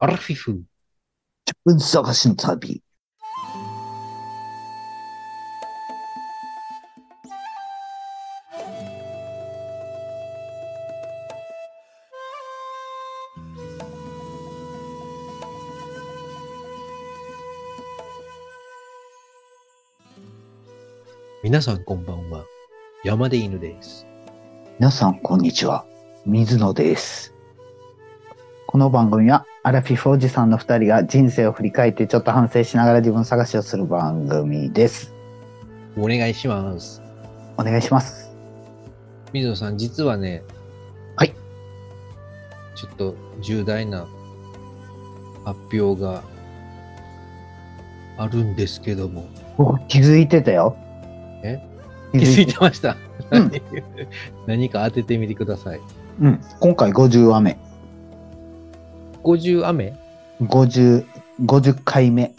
アラフィフ。自分探しの旅。皆さんこんばんは。山で犬です。皆さん、こんにちは。水野です。この番組は、アラフィフおじさんの二人が人生を振り返ってちょっと反省しながら自分探しをする番組です。お願いします。お願いします。水野さん、実はね、はい。ちょっと重大な発表があるんですけども。僕気づいてたよ。え？気気づいづいててました。うん 何か当ててみてください。うん。今回50話目。50雨？50、50回目。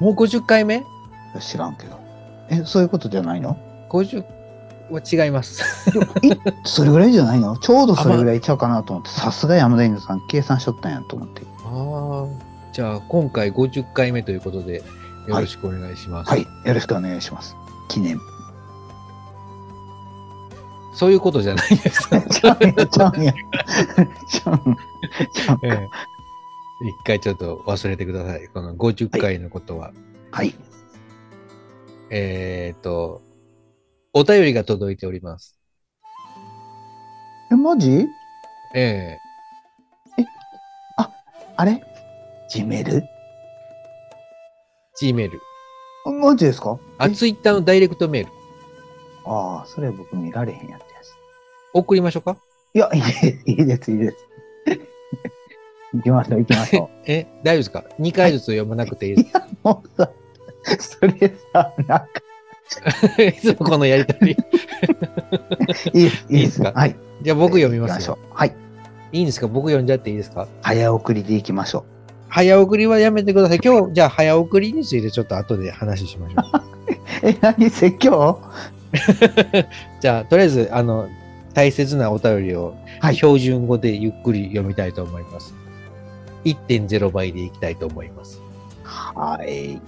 もう50回目？知らんけど。え、そういうことじゃないの ?50 は違います。いそれぐらいじゃないの？ちょうどそれぐらいちゃうかなと思って、さすが山田犬さん計算しとったんやと思って。ああ。じゃあ、今回50回目ということで、よろしくお願いします。はい。よろしくお願いします。記念。そういうことじゃないです。ちゃうんや、ちゃうんや。ちゃう ええ一回ちょっと忘れてください。この50回のことは。はい。えっ、と、お便りが届いております。え、マジ？ええあれ？ジメル Gmail。マジですか？あ、え？Twitter のダイレクトメール。ああ、それ僕見られへんやったやつ。送りましょうか？いや、いいです、いいです。行きましょう、行きましょ え、大丈夫ですか ?2 回ずつ読まなくていいです。う。もうさ、それさ、なんか、いつもこのやりとり。いいです、いいですか？はい。じゃあ僕読みますよ。はい。いいんですか？僕読んじゃっていいですか？早送りで行きましょ早送りはやめてください。今日、じゃあ早送りについてちょっと後で話しましょう。う。え、何説教じゃあ、とりあえず、あの、大切なお便りをはい。標準語でゆっくり読みたいと思います。1.0倍でいきたいと思います。はい、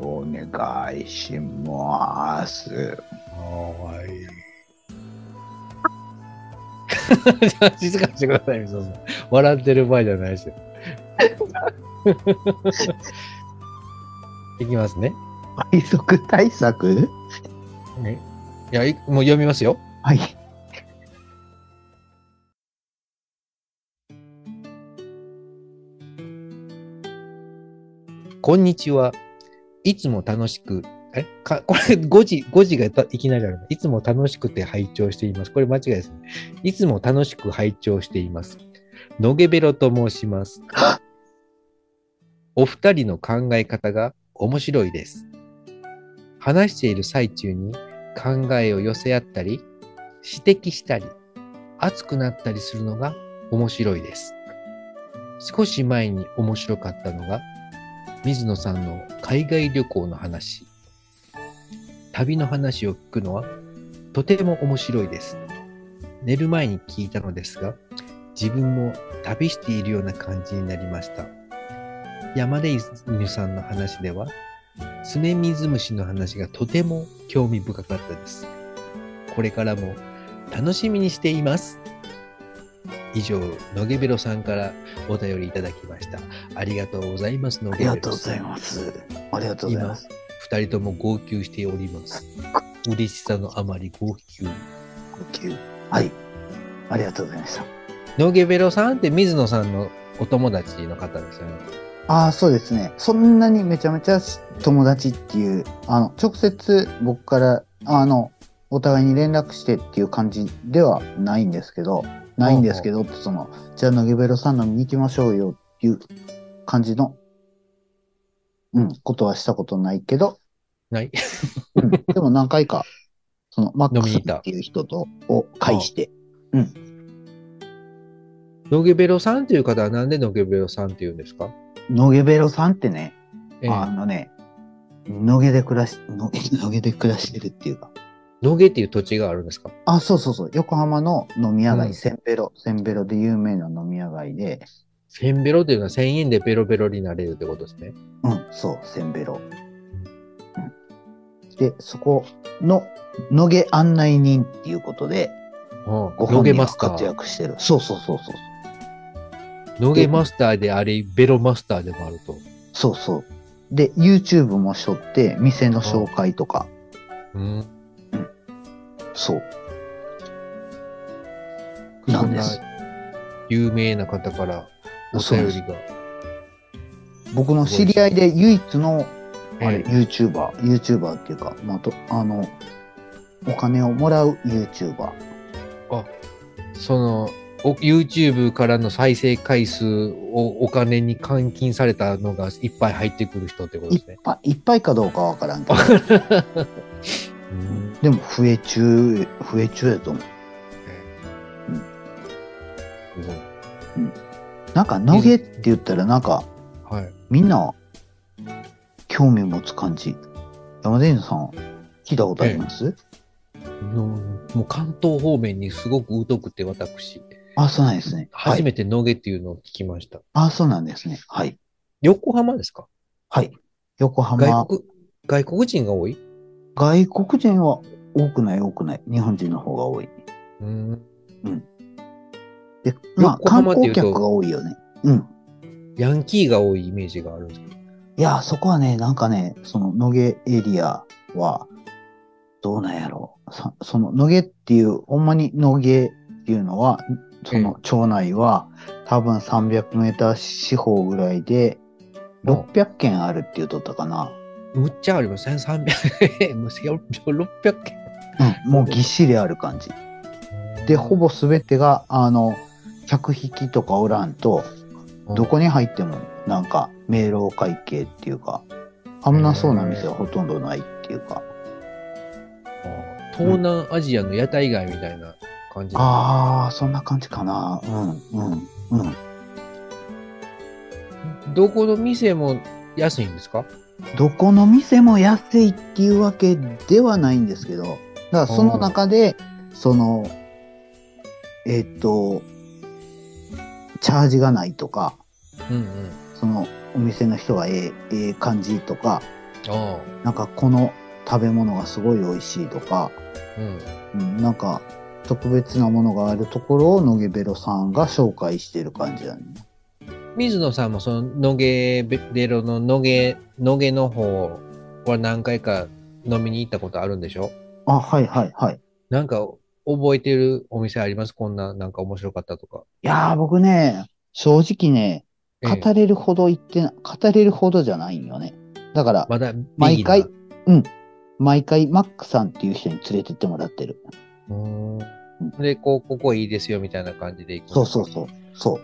お願いします。はい。静かにしてください、みそさん。笑ってる場合じゃないですよ。いきますね。配速対策？いや、いもう読みますよ。はい。こんにちは。いつも楽しく、え？かこれ5時、5時がいきなりある。いつも楽しくて拝聴しています。これ間違いですね。いつも楽しく拝聴しています。のげべろと申します。お二人の考え方が面白いです。話している最中に考えを寄せ合ったり、指摘したり、熱くなったりするのが面白いです。少し前に面白かったのが、水野さんの海外旅行の話。旅の話を聞くのはとても面白いです。寝る前に聞いたのですが、自分も旅しているような感じになりました。山で犬さんの話では、スメミズムシの話がとても興味深かったです。これからも楽しみにしています。以上、のげべろさんからお便りいただきました。ありがとうございます、のあげべろさん。りがとうございます。ありがとうございます。二人とも号泣しております。嬉しさのあまり号泣。呼吸。はい。ありがとうございました。のげべろさんって水野さんのお友達の方ですよね。ああ、そうですね。そんなにめちゃめちゃ友達っていう、あの、直接僕から、あの、お互いに連絡してっていう感じではないんですけど、ないんですけど、その、じゃあ、のげべろさん飲みに行きましょうよっていう感じの、うん、ことはしたことないけど、ない。うん、でも何回か、その、マックスっていう人と、を介して、のげべろさんっていう方はなんでのげべろさんって言うんですか？のげべろさんってね、ええ。あのね、のげで暮らし、のげで暮らしてるっていうか、野毛っていう土地があるんですか？あ、そうそうそう。横浜の飲み屋街、うんセンベロ、センベロで有名な飲み屋街で、1000ベロというのは1000円でベロベロになれるってことですね。うん、そう、センベロ。うん、で、そこの野毛案内人っていうことで、うんご本人が活マスター。躍してる。そうそうそうそう。野毛マスターであり、ベロマスターでもあると。そうそう。で、YouTube もしょって、店の紹介とか、うん。そう。なんです有名な方からお便りが。僕の知り合いで唯一の、あれ、ええ YouTuber、YouTuber っていうか、まあ、と、あの、お金をもらう YouTuber。その、お YouTube からの再生回数をお金に換金されたのがいっぱい入ってくる人ってこといっですね。ぱい、いっぱいかどうかわからんけど、う んでも増え中、増え中やと思う。すごい。なんか、野毛って言ったら、なんか、はい。みんな、興味持つ感じ。山田犬さん、聞いたことあります、のもう関東方面にすごく疎くて私、あ、そうなんですね。はい。初めて野毛っていうのを聞きました。あ、そうなんですね。はい。横浜ですか？はい。横浜。外国、外国人が多い？外国人は多くない多くない。日本人の方が多い。うん。で、まあ、横観光客が多いよね。うん。ヤンキーが多いイメージがあるんですけど。いや、そこはね、なんかね、その野毛エリアは、どうなんやろう。さその野毛っていう、ほんまに野毛っていうのは、その町内は多分300メーター四方ぐらいで、600軒あるって言うとったかな。むっちゃあります。1300、もう600件。うん、もうぎっしりある感じ。で、ほぼすべてが、あの、客引きとかおらんと、どこに入っても、なんか、迷路会計っていうか、危なそうな店はほとんどないっていうか。東南アジアの屋台街みたいな感じ。ああ、そんな感じかな。うん、うん、うん。どこの店も安いんですか？どこの店も安いっていうわけではないんですけど、だからその中で、その、えっ、と、チャージがないとか、うんうん。そのお店の人がええ、ええ感じとか、あなんかこの食べ物がすごい美味しいとか、あ。うん。うん、なんか特別なものがあるところを野毛ベロさんが紹介してる感じだね。水野さんもその野毛ベロの野毛、野毛の方は何回か飲みに行ったことあるんでしょ？あ、はいはいはい。なんか覚えてるお店あります？こんななんか面白かったとか。いやー僕ね、正直ね、ええ語れるほど言ってな、語れるほどじゃないんよね。だから、まだ毎回うん。毎回マックさんっていう人に連れてってもらってる。うーんで、こう、ここいいですよみたいな感じで行くそうそうそう。そう。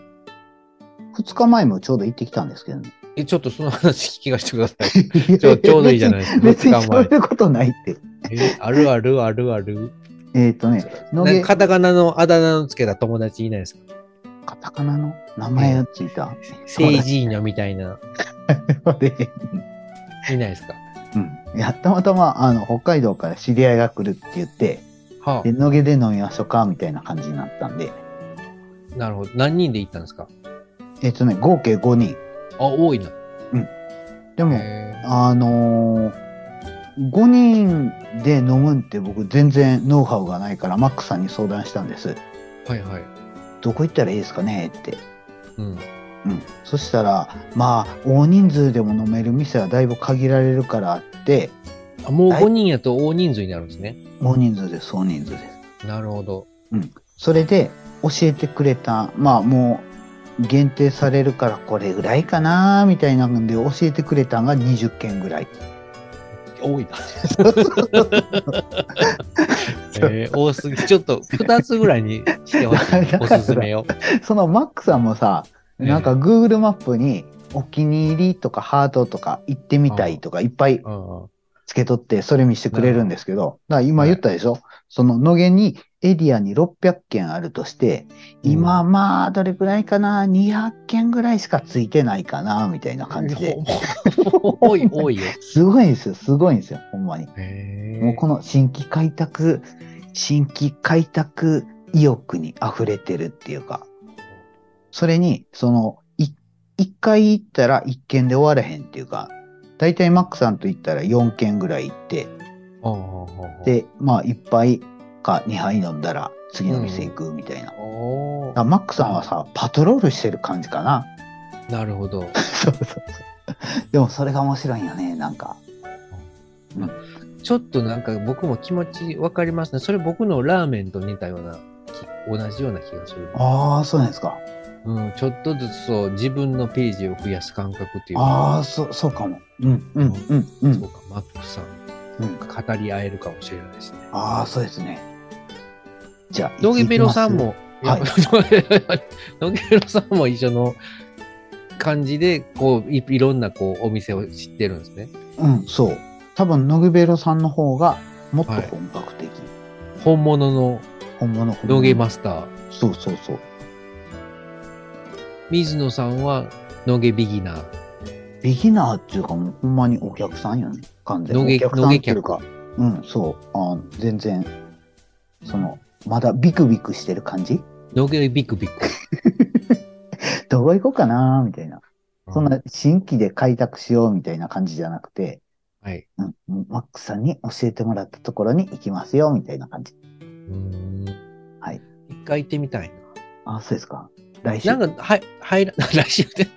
二日前もちょうど行ってきたんですけどね。え、ちょっとその話聞かせてください。ちょちょうどいいじゃないですか 別にそういうことないって。え、あるあるあるある。えっ、とね、野毛なんか、カタカナのあだ名のつけた友達いないですか？カタカナの？名前をついた。セイジーニョみたいな、でいないですか？うん。いや、たまたま、あの、北海道から知り合いが来るって言って、はで、野毛で飲みましょうか、みたいな感じになったんで、あ、なるほど。何人で行ったんですか？えっ、とね、合計5人。あ、多いな。でも、へあのー、5人で飲むんって僕全然ノウハウがないから、マックさんに相談したんです。ーはいはい。どこ行ったらいいですかねって。うん。うん。そしたら、まあ、大人数でも飲める店はだいぶ限られるからあって、あもうはい5人やと大人数になるんですね。大人数です、大人数です。なるほど。それで教えてくれた、まあもう限定されるからこれぐらいかなみたいなんで教えてくれたのが20件ぐらい。多いな。えー多すぎ。ちょっと2つぐらいにしてほしい。おすすめを。そのマックさんもさ、ええなんか Google マップにお気に入りとかハートとか行ってみたいとかいっぱいうんうんつけとってそれ見せてくれるんですけど、だから今言ったでしょ、その野毛にエリアに600件あるとして、今まあどれぐらいかな、200件ぐらいしかついてないかな、みたいな感じで。多い、多いよ。すごいんですよ、すごいんですよ、ほんまに。もうこの新規開拓、新規開拓意欲に溢れてるっていうか、それに、その、1一回行ったら一軒で終わらへんっていうか、大体マックさんと行ったら4軒ぐらい行って、で、まあ、一杯か2杯飲んだら次の店行くみたいな。おだからマックさんはさ、パトロールしてる感じかな。なるほど。そうそうそう。でもそれが面白いよね、なんか。ちょっとなんか僕も気持ちわかりますね。それ僕のラーメンと似たような、き同じような気がする。ああ、そうなんですか。うん、ちょっとずつそう、自分のページを増やす感覚っていうか。ああ、そう、そうかも。うん、うん、うん、うん。そうか、マックさん、うん、語り合えるかもしれないですね。ああ、そうですね。じゃあ、ノゲベロさんも、はいいやノゲベロさんも一緒の感じで、こうい、いろんなこうお店を知ってるんですね。うん、そう。多分、ノグベロさんの方がもっとはい本格的。本物の本物、本物ノゲマスター。そうそうそう。水野さんはノゲビギナー。ビギナーっていうか、もうほんまにお客さんよね。完全に。野毛お客さんっていうか。うん、そう。あ全然、その、まだビクビクしてる感じ？ノゲビクビク。どこ行こうかなみたいな。そんな新規で開拓しようみたいな感じじゃなくて、はい。うん、マックさんに教えてもらったところに行きますよみたいな感じ。うーん。はい。一回行ってみたいあ、そうですか。来週。な。なんか、はい、入ら、来週で。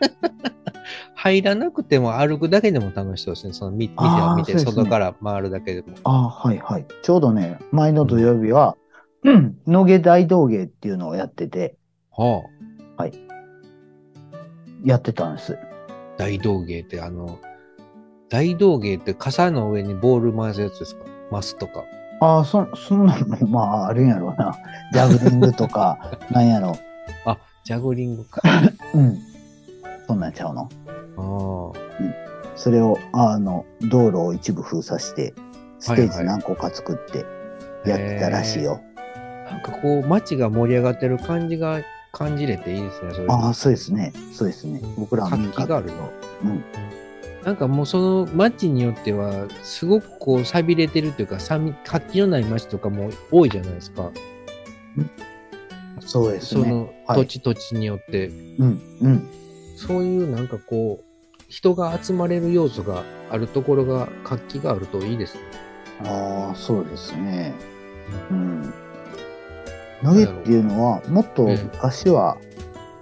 入らなくても歩くだけでも楽しそうですね。そのみ店を見て、外から回るだけでも。あはいはい。ちょうどね、前の土曜日は、うん、野毛大道芸っていうのをやってて、はあ。やってたんです。大道芸ってあの、大道芸って傘の上にボール回すやつですか？マスとか。ああ、そ、そんなの、まあ、あるんやろうな。ジャグリングとか、なんやろあ、ジャグリングか。う。うん。そんなんちゃうの？ああ。それを、あの、道路を一部封鎖して、ステーはいはいジ何個か作って、やってたらしいよ。なんかこう、街が盛り上がってる感じが感じれていいですね、それ。ああ、そうですね。そうですね。僕らは活気があるの。うん。なんかもうその街によっては、すごくこう、錆びれてるというか、さみ活気のない街とかも多いじゃないですか。そうですね。そのはい土地土地によって。うん、うん。そういうなんかこう、人が集まれる要素があるところが、活気があるといいですね。ああ、そうですね。うん。野毛っていうのは、もっと昔は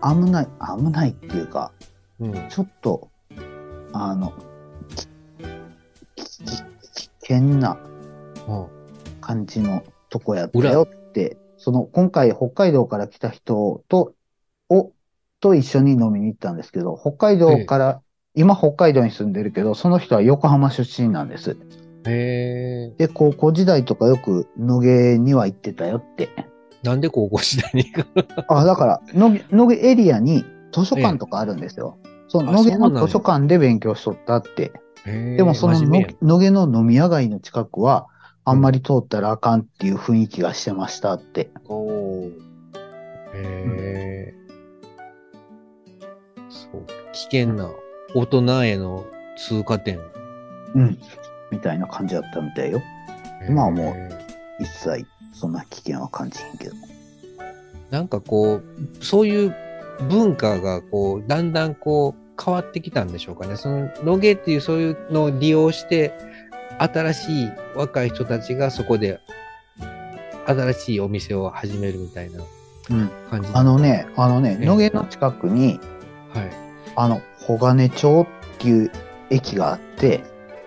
危ない、危ないっていうか、うん。ちょっと、あの、危険なあ感じのとこやったよって、その、今回北海道から来た人と、を、と一緒に飲みに行ったんですけど、北海道から、今北海道に住んでるけど、その人は横浜出身なんです。へえ。で、高校時代とかよく野毛には行ってたよって。なんで高校時代に行くあ、だから、野毛、野毛エリアに図書館とかあるんですよ。その野毛の図書館で勉強しとったって。でもその野毛の飲み屋街の近くは、あんまり通ったらあかんっていう雰囲気がしてましたって。おーへえ。そう。危険な大人への通過点。うん。みたいな感じだったみたいよ。今はもう一切、そんな危険は感じへんけど。なんかこう、そういう文化がこう、だんだんこう、変わってきたんでしょうかね。その、野毛っていうそういうのを利用して、新しい若い人たちがそこで、新しいお店を始めるみたいなうん。感じ。あのね、あのね、ええ野毛の近くに、はい。あの、小金町っていう駅があって、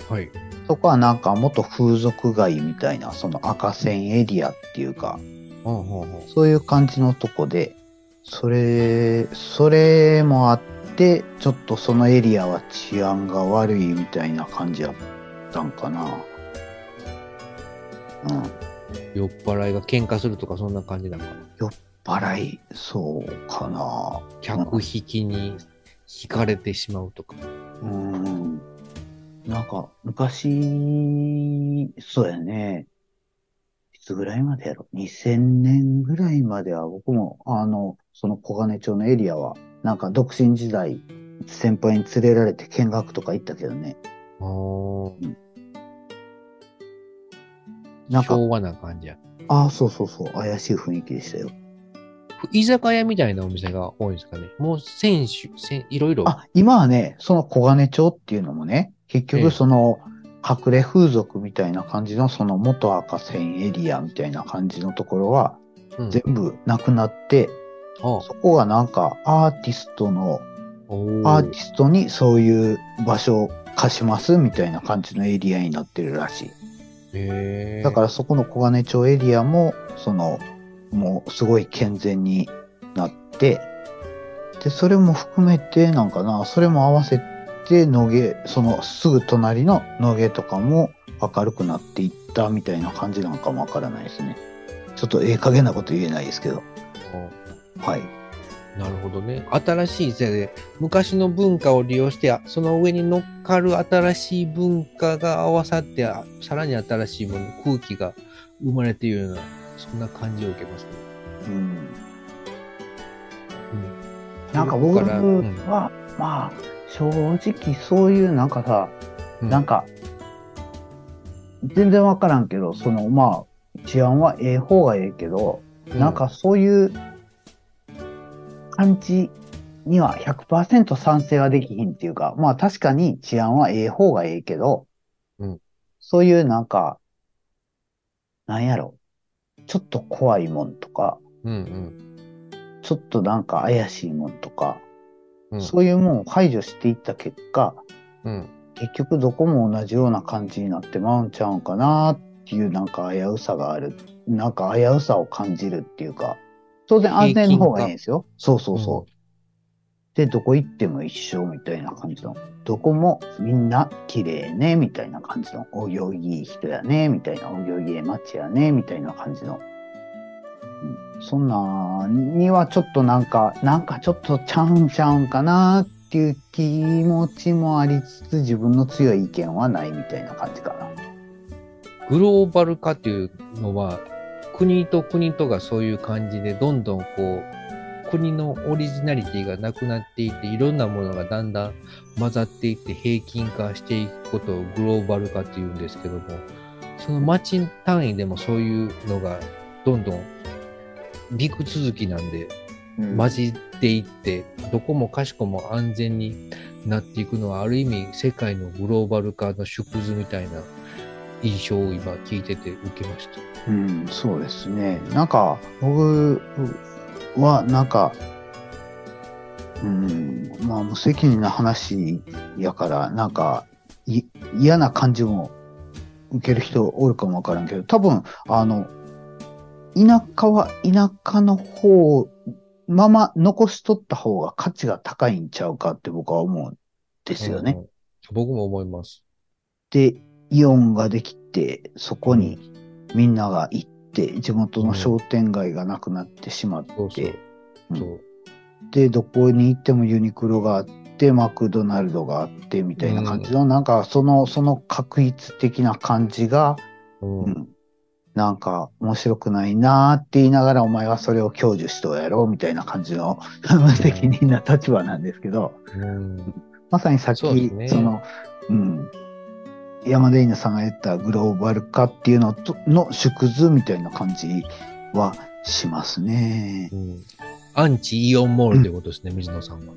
はい。そこはなんか元風俗街みたいな、その赤線エリアっていうか、ほうほうほうそういう感じのとこで、それ、それもあって、ちょっとそのエリアは治安が悪いみたいな感じやったんかな。うん。酔っ払いが喧嘩するとかそんな感じなのかな。払い、そうかな。客引きに引かれてしまうとか。うん。なんか、昔、そうやね。いつぐらいまでやろ ?2000 年ぐらいまでは僕も、あの、その小金町のエリアは、なんか独身時代、先輩に連れられて見学とか行ったけどね。あーなんか、昭和な感じや。ああ、そうそうそう、怪しい雰囲気でしたよ。居酒屋みたいなお店が多いんですかね。もう選手、せいろいろ。あ、今はね、その小金町っていうのもね、結ええ局その、隠れ風俗みたいな感じのその元赤線エリアみたいな感じのところはうん全部なくなって、あそこがなんかアーティストの、アーティストにそういう場所を貸しますみたいな感じのエリアになってるらしい。へーだからそこの小金町エリアも、その、もうすごい健全になって、で、それも含めてなんかな、それも合わせて野毛、そのすぐ隣の野毛とかも明るくなっていったみたいな感じなのかもわからないですね。ちょっとええ加減なこと言えないですけど。はい。なるほどね。新しい世代で、昔の文化を利用して、あその上に乗っかる新しい文化が合わさって、あさらに新しいもの、空気が生まれているような、そんな感じを受けますね。うん。うんなんか僕ここからうんは、まあ、正直そういうなんかさ、うんなんか、全然わからんけど、その、まあ、治安はええ方がええけど、なんかそういう感じには100%賛成はできひんっていうか、まあ確かに治安はええ方がええけど、うん。そういうなんか、なんやろ、ちょっと怖いもんとか、うんうん。ちょっとなんか怪しいもんとか、うん。そういうもんを排除していった結果、うん。結局どこも同じような感じになってまうんちゃうんかなっていうなんか危うさがある。なんか危うさを感じるっていうか、当然安全の方がいいんですよ。そうそうそう。で、どこ行っても一緒みたいな感じの。どこもみんな綺麗ね、みたいな感じの。お行儀いい人やね、みたいな。お行儀ええ街やね、みたいな感じの。うん、そんなにはちょっとなんか、なんかちょっとちゃうんちゃうんかなっていう気持ちもありつつ、自分の強い意見はないみたいな感じかな。グローバル化っていうのは、国と国とがそういう感じで、どんどんこう、国のオリジナリティがなくなっていって、いろんなものがだんだん混ざっていって平均化していくことをグローバル化っていうんですけども、その町単位でもそういうのがどんどん陸続きなんでうん。混じっていって、どこもかしこも安全になっていくのは、ある意味世界のグローバル化の縮図みたいな印象を今聞いてて受けました。うん、そうですね。なんか、僕は、なんか、うん、まあ、無責任な話やから、なんか、い嫌な感じも受ける人おるかもわからんけど、多分、あの、田舎は田舎の方、まま残しとった方が価値が高いんちゃうかって僕は思うんですよね。うん僕も思います。で、イオンができて、そこにみんなが行って、地元の商店街がなくなってしまって、で、どこに行ってもユニクロがあって、マクドナルドがあって、みたいな感じの、なんか、その、その確一的な感じが、うん。うん、なんか、面白くないなーって言いながら、お前はそれを享受しとうやろう、みたいな感じの、無 責任な立場なんですけど、うん。まさにさっき、そね。の、うん、山田稲さんが言ったグローバル化っていうのとの縮図みたいな感じはしますね。うんアンチイオンモールということですね、水野さんは。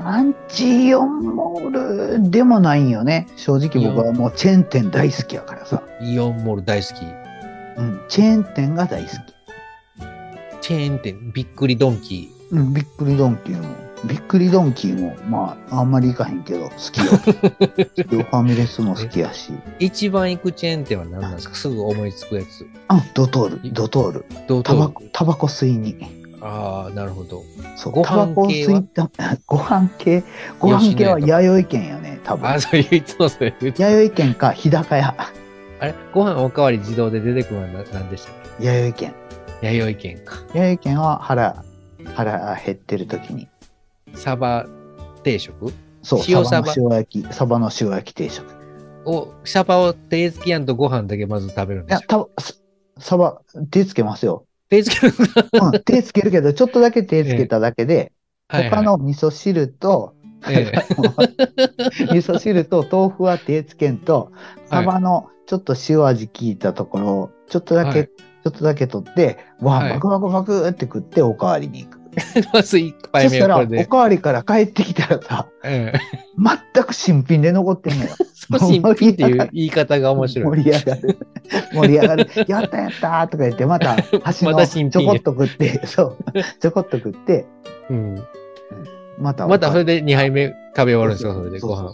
アンチイオンモールでもないんよね。正直僕はもうチェーン店大好きやからさ。イオンモール大好き。うん、チェーン店が大好き。チェーン店、びっくりドンキうん、びっくりドンキーも。びっくりドンキーも、まあ、あんまり行かへんけど、好きよ。ファミレスも好きやし。ー。一番行くチェーン店は何なんですか？すぐ思いつくやつ。あ、ドトール、ドトール。どうタバコ、タバコ吸いに。ああ、なるほど。そう、コを系は？吸いた、ご飯系、ご飯系は弥生県やね、多分。あ、そう言って弥生県か日高屋。あれ？ご飯おかわり自動で出てくるのは何でしたっ弥生県。け弥生県か。弥生県は腹、腹減ってる時に。サバ定食？そう、塩サバサバ。の塩焼き、サバの塩焼き定食。いを、サバを手付きやんとご飯だけまず食べるんでやすよ。、たササバ、手つけますよ。手付きのうん、手つけるけど、ちょっとだけ手つけただけで、はいはい他の味噌汁と、ええ。味噌汁と豆腐は手つけんと、サバのちょっと塩味効いたところを、ちょっとだはけい。ちょっとだけ取って、わはい。バクバクバクって食っておかわりに行く。まず一杯そしたら、目はこれで。おかわりから帰ってきたらさ、うん。全く新品で残ってんのよ。新品っていう言い方が面白い。盛り上がる。盛り上がる。やったやったーとか言って、また 端まのちょこっと食って、そう、ちょこっと食って、うん。またまたそれで2杯目食べ終わるんですか、それでご飯。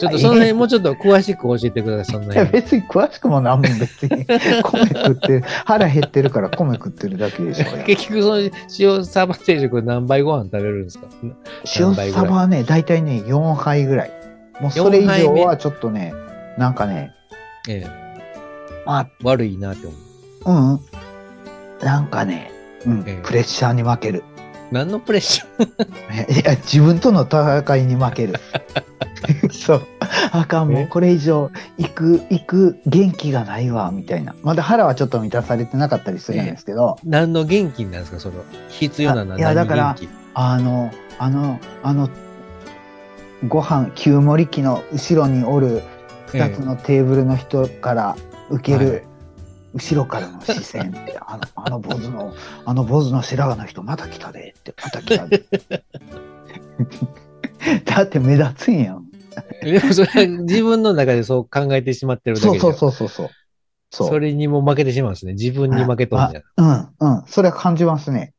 ちょっとその辺もうちょっと詳しく教えてください、そんないや辺。別に詳しくもなんも別に。米食ってる腹減ってるから米食ってるだけでしょ 結局その塩サバ定食何杯ご飯食べるんですか？塩サバはね大体ね4杯ぐらい。もうそれ以4杯目上はちょっとねなんかねええ。あ悪いなって思う。うん。なんかね、うん。ええ。プレッシャーに負ける何のプレッシャー？いや自分との戦いに負ける。そう。あかんもえ？うこれ以上行く行く元気がないわ。みたいな。まだ腹はちょっと満たされてなかったりするんですけど、何の元気なんですか？その必要なのはあいや何だからあの、あの、あの、ご飯、旧盛り機の後ろにおる二つのテーブルの人から受けはい。る、後ろからの視線って、あの、あの坊主の、あの坊主の白髪の人、また来たでって、また来たで。だって目立つんやん。でもそれは自分の中でそう考えてしまってるだけでそうそうそうそうそう。それにも負けてしまうんですね。自分に負けとんじゃん。あうん、うん。それは感じますね。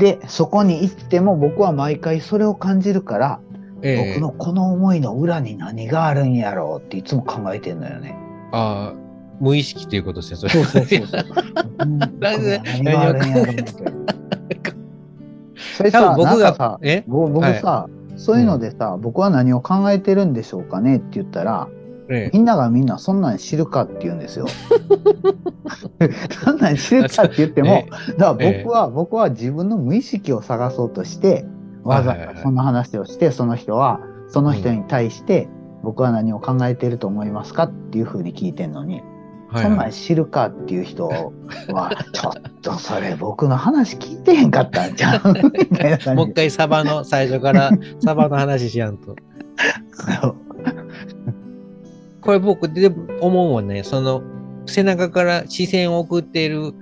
で、そこに行っても僕は毎回それを感じるから、ええ僕のこの思いの裏に何があるんやろうっていつも考えてんのよね。ああ、無意識ということですね、それ。そうそうそう 何があるんやろうって。それ多さ、分僕がさ、、え？ぼ僕さ、そういうのでさ、僕は何を考えてるんでしょうかねって言ったら、ええ。みんながみんなそんなん知るかって言うんですよ。そんなん知るかって言っても、だから僕は、僕は自分の無意識を探そうとして、わざわざその話をして、その人は、その人に対して、僕は何を考えていると思いますかっていうふうに聞いてんのに、そんないん知るかっていう人は、ちょっとそれ僕の話聞いてへんかったんじゃんみたいな感じ。もう一回サバの最初からサバの話しやんと。これ僕で思うもんね、その背中から視線を送っている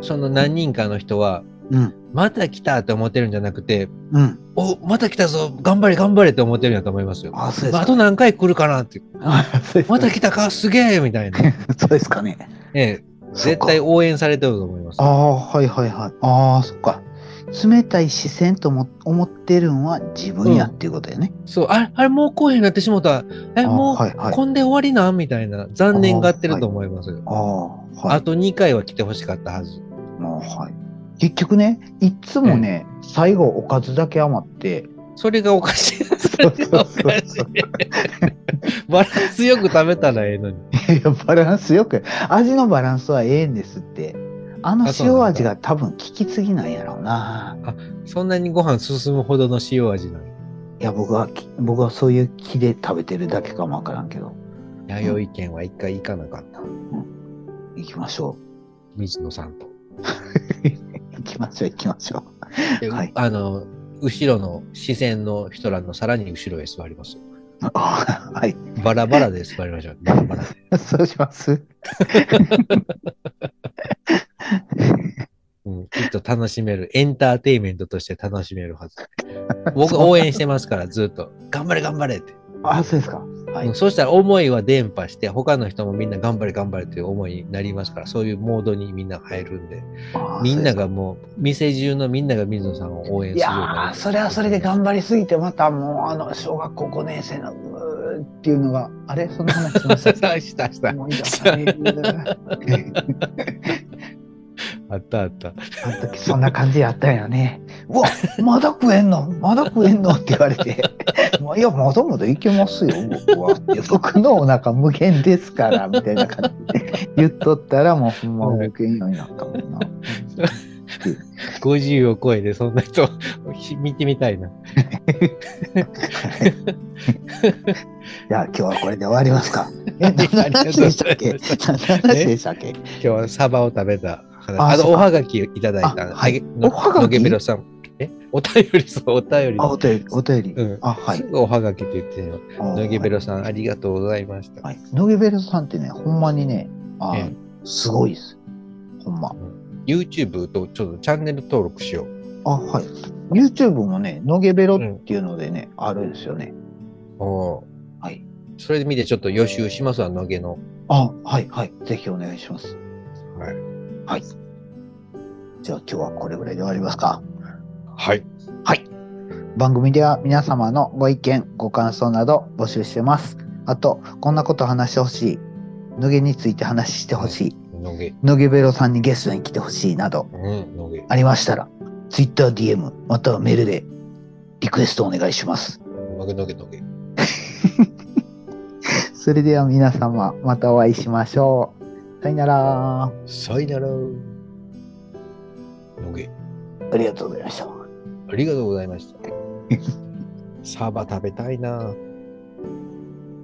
その何人かの人は、うん。また来たって思ってるんじゃなくて、うん。お、また来たぞ、頑張れ頑張れって思ってるんやと思いますよ。あ、そうですか。まああと何回来るかなって。また来たか、すげえみたいな。そうですかね。ええ、絶対応援されてると思います。ああ、はいはいはい。ああ、そっか。冷たい視線とも思ってるんは自分やっていうことやね。そう、あれ、あれもう来へんなってしもた。え、あもう、はいはい。こんで終わりなん？みたいな、残念がってると思いますよ。ああ、はい。あと2回は来てほしかったはず。あはい。結局ね、いっつもね、最後おかずだけ余って、それがおかしい。それがおかしい。バランスよく食べたらええのに。いや、バランスよく、味のバランスはええんですって。あの塩味が多分効きすぎなんやろうな。そんなにご飯進むほどの塩味なんやいや、僕はき、僕はそういう気で食べてるだけかもわからんけど。弥生県は一回行かなかった。行きましょ水野さんと。う。行きましょう、行きましょではいあの、後ろの視線の人らのさらに後ろへ座ります。う。あはい。バラバラで座りましょう。バラバラで。そうします。うん、きっと楽しめる。エンターテインメントとして楽しめるはず。僕応援してますから、ずっと。頑張れ頑張れって。あ、そうですか。はいうん。そうしたら思いは伝播して、他の人もみんな頑張れ頑張れという思いになりますから、そういうモードにみんな入るんで、あみんながもう、店中のみんなが水野さんを応援でするようになるやー、それはそれで頑張りすぎて、またもう、あの、小学校5年生の、っていうのが、あれ？そんな話しましたしたした。あったあった。あの時そんな感じやったんやね。うわ、まだ食えんの？まだ食えんの？って言われて。まあいや、まだまだいけますよ、僕は。僕のお腹無限ですから、みたいな感じで言っとったら、もうほんま無限ようになったもんな。50を超えてそんな人ひ見てみたいな。じゃあ今日はこれで終わりますか。え、何の話でしたっけ？何の話でしたっけ？今日はサバを食べた話。あそうかあと、おはがきいただいた。あはいのおはがき？のげべろさん。え？お便り、そう、お便り。あ、お便り、お便り。うん。あ、はいす。ぐおはがきって言ってるの。あ野毛ベロさん、ありがとうございました。はい。野毛ベルさんってね、ほんまにね、あ、えすごいです。ほんま。YouTube とちょっとチャンネル登録しよう。あ、はい。YouTube もね、野毛ベロっていうのでね、あるんですよね。おーはい。それで見てちょっと予習しますわ、野毛の。あ、はい、はい。ぜひお願いします。はい。はい。じゃあ今日はこれぐらいで終わりますか。はい。はい。番組では皆様のご意見、ご感想など募集してます。あと、こんなこと話してほしい。野毛について話してほしい。野毛。野毛ベロさんにゲストに来てほしいなど。ありましたら、Twitter、DM、またはメールでリクエストお願いします。野毛、野毛、野毛。それでは皆様、またお会いしましょう。さよなら。さよなら。野毛。ありがとうございました。ありがとうございました。サバ食べたいな。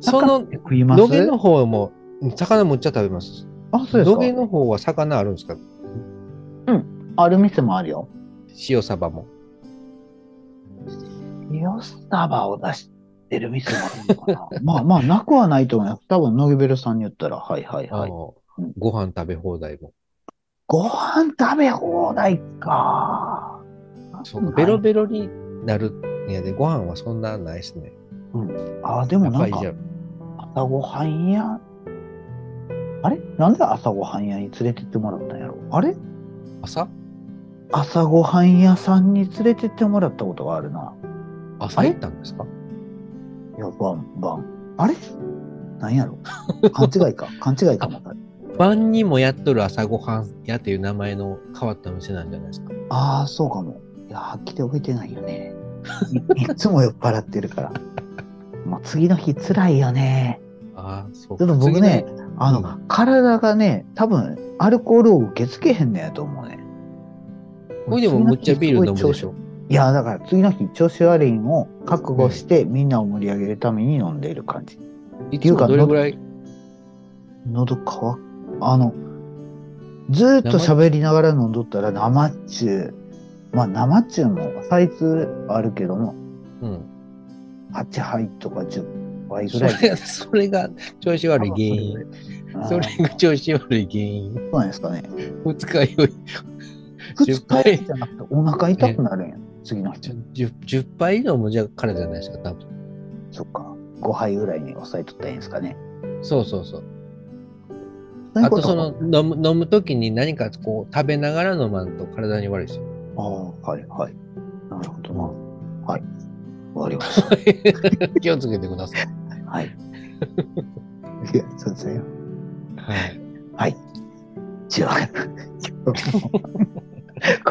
その、野毛の方も、魚むっちゃ食べます。あ、そうです野毛か。の方は魚あるんですか？ある店もあるよ。塩サバも。ヨスタバを出してる店もあるのかな。まあまあ、なくはないと思います。多分、野毛ベルさんに言ったら、はいはいはい。ご飯食べ放題も。ご飯食べ放題か。そうかベロベロになるんやで、ご飯はそんなないですね。あ、でもなんか朝ごはん屋、あれ？なんで朝ごはん屋に連れてってもらったんやろ？あれ？朝？朝ごはん屋さんに連れてってもらったことがあるな。朝行ったんですか？いや、晩、晩。あれ？なんやろ？勘違いか？勘違いかも。晩にもやっとる朝ごはん屋っていう名前の変わった店なんじゃないですか。ああ、そうかも。いや、はっきり覚えてないよね。い いつも酔っ払ってるから。もう次の日辛いよね。ああ、そうちょっと僕ね、あの、うん体がね、多分、アルコールを受け付けへんねやと思うね。これでもむっちゃビール飲むでしょ。いや、だから次の日調子悪いんを覚悟して、みんなを盛り上げるために飲んでいる感じ。いつもどれぐらい？喉乾く。あの、ずーっと喋りながら飲んどったら生中。まあ生中もサイズあるけども、うん。8杯とか10杯ぐそらい。れ、それが調子悪い原因。それが調子悪い原因。そうなんですかね。二日酔い。二10日酔いじゃなくてお腹痛くなるんや。次の日。10, 10杯飲むじゃからじゃないですか、多分。そっか。5杯ぐらいに抑えとったらいいんですかね。そうそうそう。そういうことあその飲む飲む時に何かこう食べながら飲まんと体に悪いですよ。ああ、はいはい。なるほどな。はい。終わりました。気をつけてください。はい。いや、そうですよ。はい。はい。じゃあ、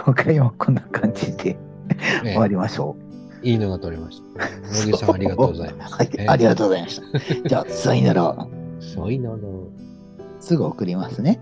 今回もこんな感じでえ終わりましょいいのが取れました。野木さんありがとうございます。はい、ええありがとうございました。じゃあ、さよなら。そういうのの。すぐ送りますね。